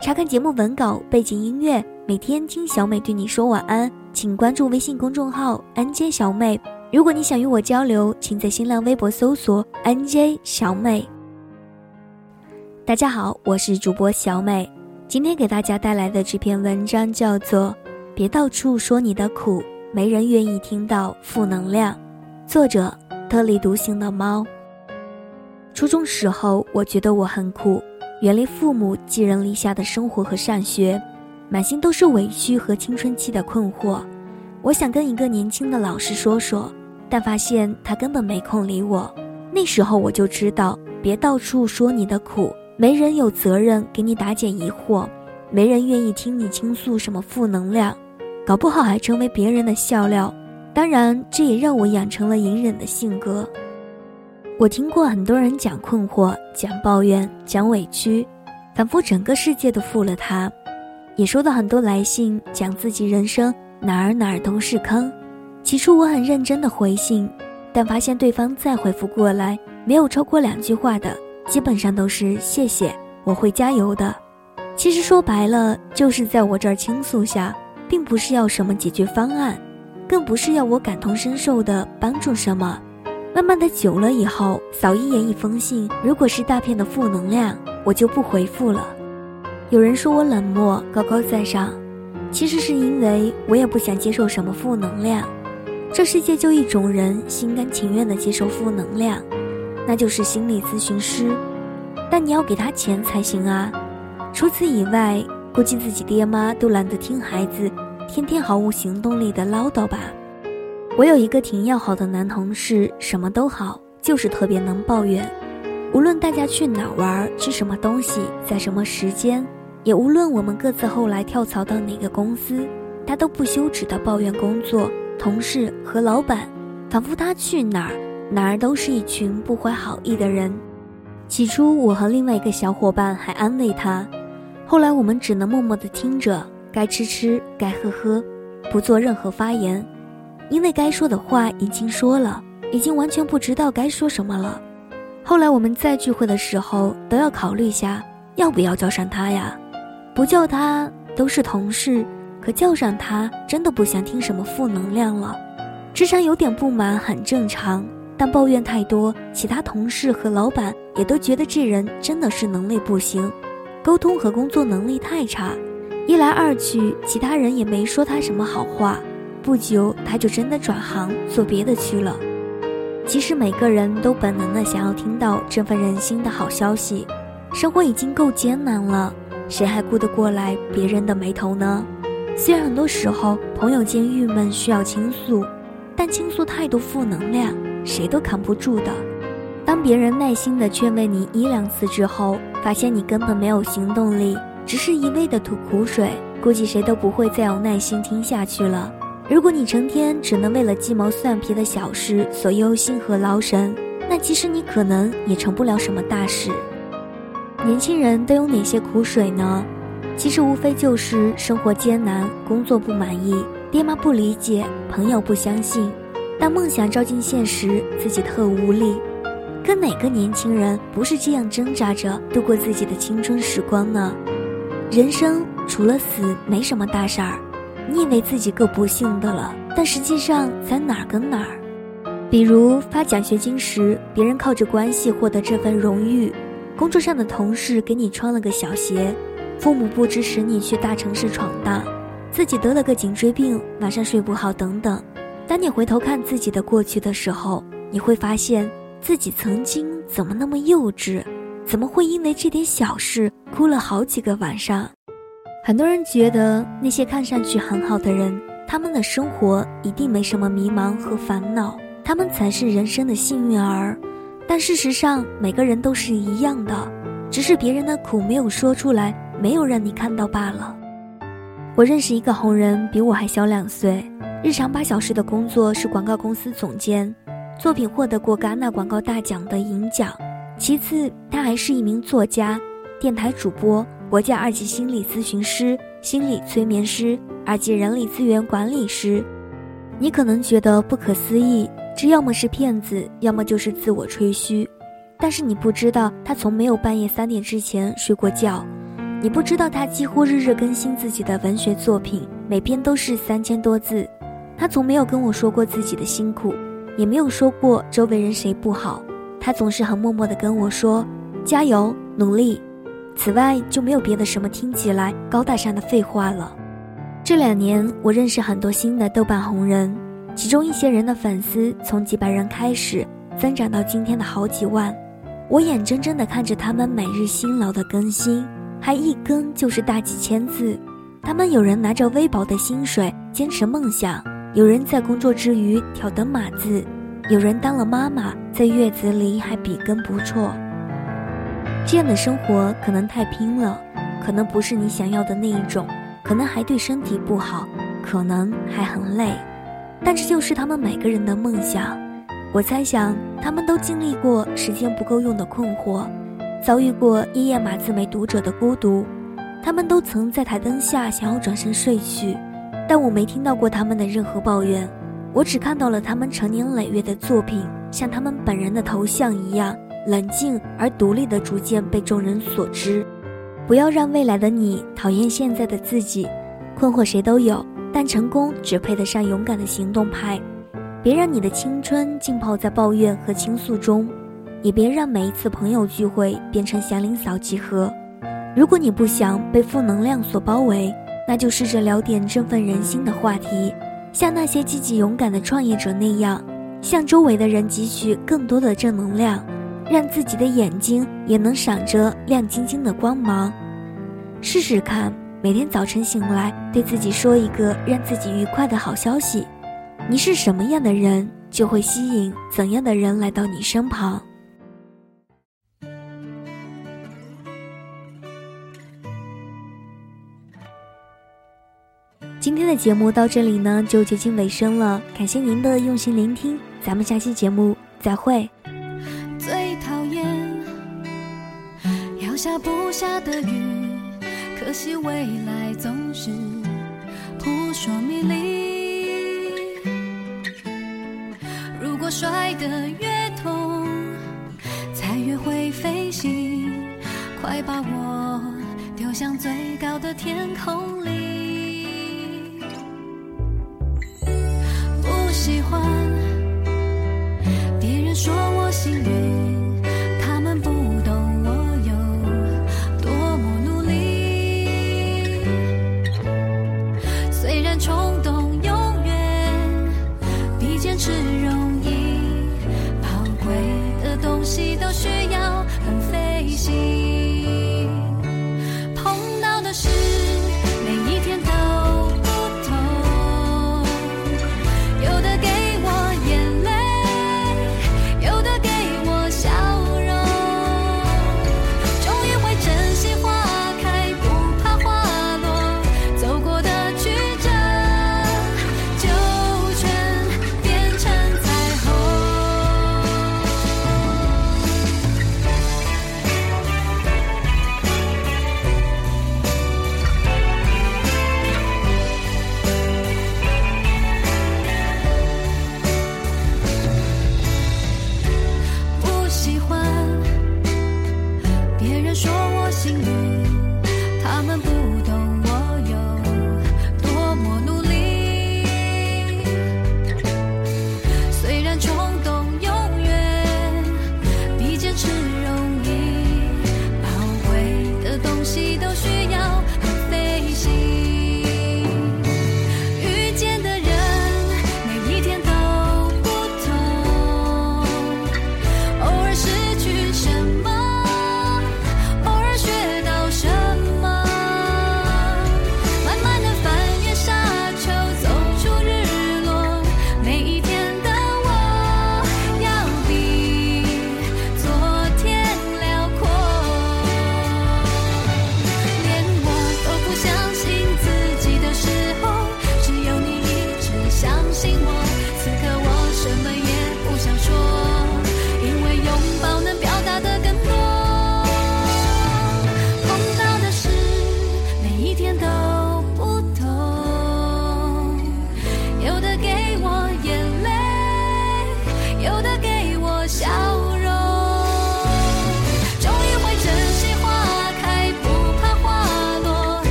查看节目文稿、背景音乐，每天听小美对你说晚安，请关注微信公众号 “nj 小妹”。如果你想与我交流，请在新浪微博搜索 “nj 小美”。大家好，我是主播小美，今天给大家带来的这篇文章叫做《别到处说你的苦，没人愿意听到负能量》，作者特立独行的猫。初中时候，我觉得我很苦。远离父母寄人篱下的生活和上学，满心都是委屈和青春期的困惑。我想跟一个年轻的老师说说，但发现他根本没空理我。那时候我就知道，别到处说你的苦，没人有责任给你打解疑惑，没人愿意听你倾诉什么负能量，搞不好还成为别人的笑料。当然，这也让我养成了隐忍的性格。我听过很多人讲困惑、讲抱怨、讲委屈，仿佛整个世界都负了他；也收到很多来信，讲自己人生哪儿哪儿都是坑。起初我很认真的回信，但发现对方再回复过来，没有超过两句话的，基本上都是谢谢，我会加油的。其实说白了，就是在我这儿倾诉下，并不是要什么解决方案，更不是要我感同身受的帮助什么。慢慢的久了以后，扫一眼一封信，如果是大片的负能量，我就不回复了。有人说我冷漠、高高在上，其实是因为我也不想接受什么负能量。这世界就一种人心甘情愿的接受负能量，那就是心理咨询师。但你要给他钱才行啊。除此以外，估计自己爹妈都懒得听孩子天天毫无行动力的唠叨吧。我有一个挺要好的男同事，什么都好，就是特别能抱怨。无论大家去哪玩，吃什么东西，在什么时间，也无论我们各自后来跳槽到哪个公司，他都不休止的抱怨工作、同事和老板，仿佛他去哪儿哪儿都是一群不怀好意的人。起初，我和另外一个小伙伴还安慰他，后来我们只能默默的听着，该吃吃，该喝喝，不做任何发言。因为该说的话已经说了，已经完全不知道该说什么了。后来我们在聚会的时候都要考虑下，要不要叫上他呀？不叫他都是同事，可叫上他真的不想听什么负能量了。职场有点不满很正常，但抱怨太多，其他同事和老板也都觉得这人真的是能力不行，沟通和工作能力太差。一来二去，其他人也没说他什么好话。不久，他就真的转行做别的去了。其实每个人都本能的想要听到振奋人心的好消息。生活已经够艰难了，谁还顾得过来别人的眉头呢？虽然很多时候朋友间郁闷需要倾诉，但倾诉太多负能量，谁都扛不住的。当别人耐心的劝慰你一两次之后，发现你根本没有行动力，只是一味的吐苦水，估计谁都不会再有耐心听下去了。如果你成天只能为了鸡毛蒜皮的小事所忧心和劳神，那其实你可能也成不了什么大事。年轻人都有哪些苦水呢？其实无非就是生活艰难、工作不满意、爹妈不理解、朋友不相信。当梦想照进现实，自己特无力。可哪个年轻人不是这样挣扎着度过自己的青春时光呢？人生除了死，没什么大事儿。你以为自己够不幸的了，但实际上咱哪儿跟哪儿？比如发奖学金时，别人靠着关系获得这份荣誉；工作上的同事给你穿了个小鞋；父母不支持你去大城市闯荡；自己得了个颈椎病，晚上睡不好等等。当你回头看自己的过去的时候，你会发现自己曾经怎么那么幼稚，怎么会因为这点小事哭了好几个晚上？很多人觉得那些看上去很好的人，他们的生活一定没什么迷茫和烦恼，他们才是人生的幸运儿。但事实上，每个人都是一样的，只是别人的苦没有说出来，没有让你看到罢了。我认识一个红人，比我还小两岁，日常八小时的工作是广告公司总监，作品获得过戛纳广告大奖的银奖。其次，他还是一名作家、电台主播。国家二级心理咨询师、心理催眠师、二级人力资源管理师，你可能觉得不可思议，这要么是骗子，要么就是自我吹嘘。但是你不知道，他从没有半夜三点之前睡过觉，你不知道他几乎日日更新自己的文学作品，每篇都是三千多字。他从没有跟我说过自己的辛苦，也没有说过周围人谁不好。他总是很默默地跟我说：“加油，努力。”此外就没有别的什么听起来高大上的废话了。这两年，我认识很多新的豆瓣红人，其中一些人的粉丝从几百人开始，增长到今天的好几万。我眼睁睁地看着他们每日辛劳的更新，还一更就是大几千字。他们有人拿着微薄的薪水坚持梦想，有人在工作之余挑灯码字，有人当了妈妈，在月子里还笔耕不辍。这样的生活可能太拼了，可能不是你想要的那一种，可能还对身体不好，可能还很累，但这就是他们每个人的梦想。我猜想，他们都经历过时间不够用的困惑，遭遇过一页码字没读者的孤独，他们都曾在台灯下想要转身睡去，但我没听到过他们的任何抱怨，我只看到了他们成年累月的作品，像他们本人的头像一样冷静而独立的逐渐被众人所知。不要让未来的你讨厌现在的自己，困惑谁都有，但成功只配得上勇敢的行动派。别让你的青春浸泡在抱怨和倾诉中，也别让每一次朋友聚会变成祥林嫂集合。如果你不想被负能量所包围，那就试着聊点振奋人心的话题，像那些积极勇敢的创业者那样，向周围的人汲取更多的正能量，让自己的眼睛也能闪着亮晶晶的光芒。试试看，每天早晨醒来，对自己说一个让自己愉快的好消息。你是什么样的人，就会吸引怎样的人来到你身旁。今天的节目到这里呢，就接近尾声了。感谢您的用心聆听，咱们下期节目再会。下不下的雨，可惜未来总是扑朔迷离。如果摔得越痛，才越会飞行。快把我丢向最高的天空里。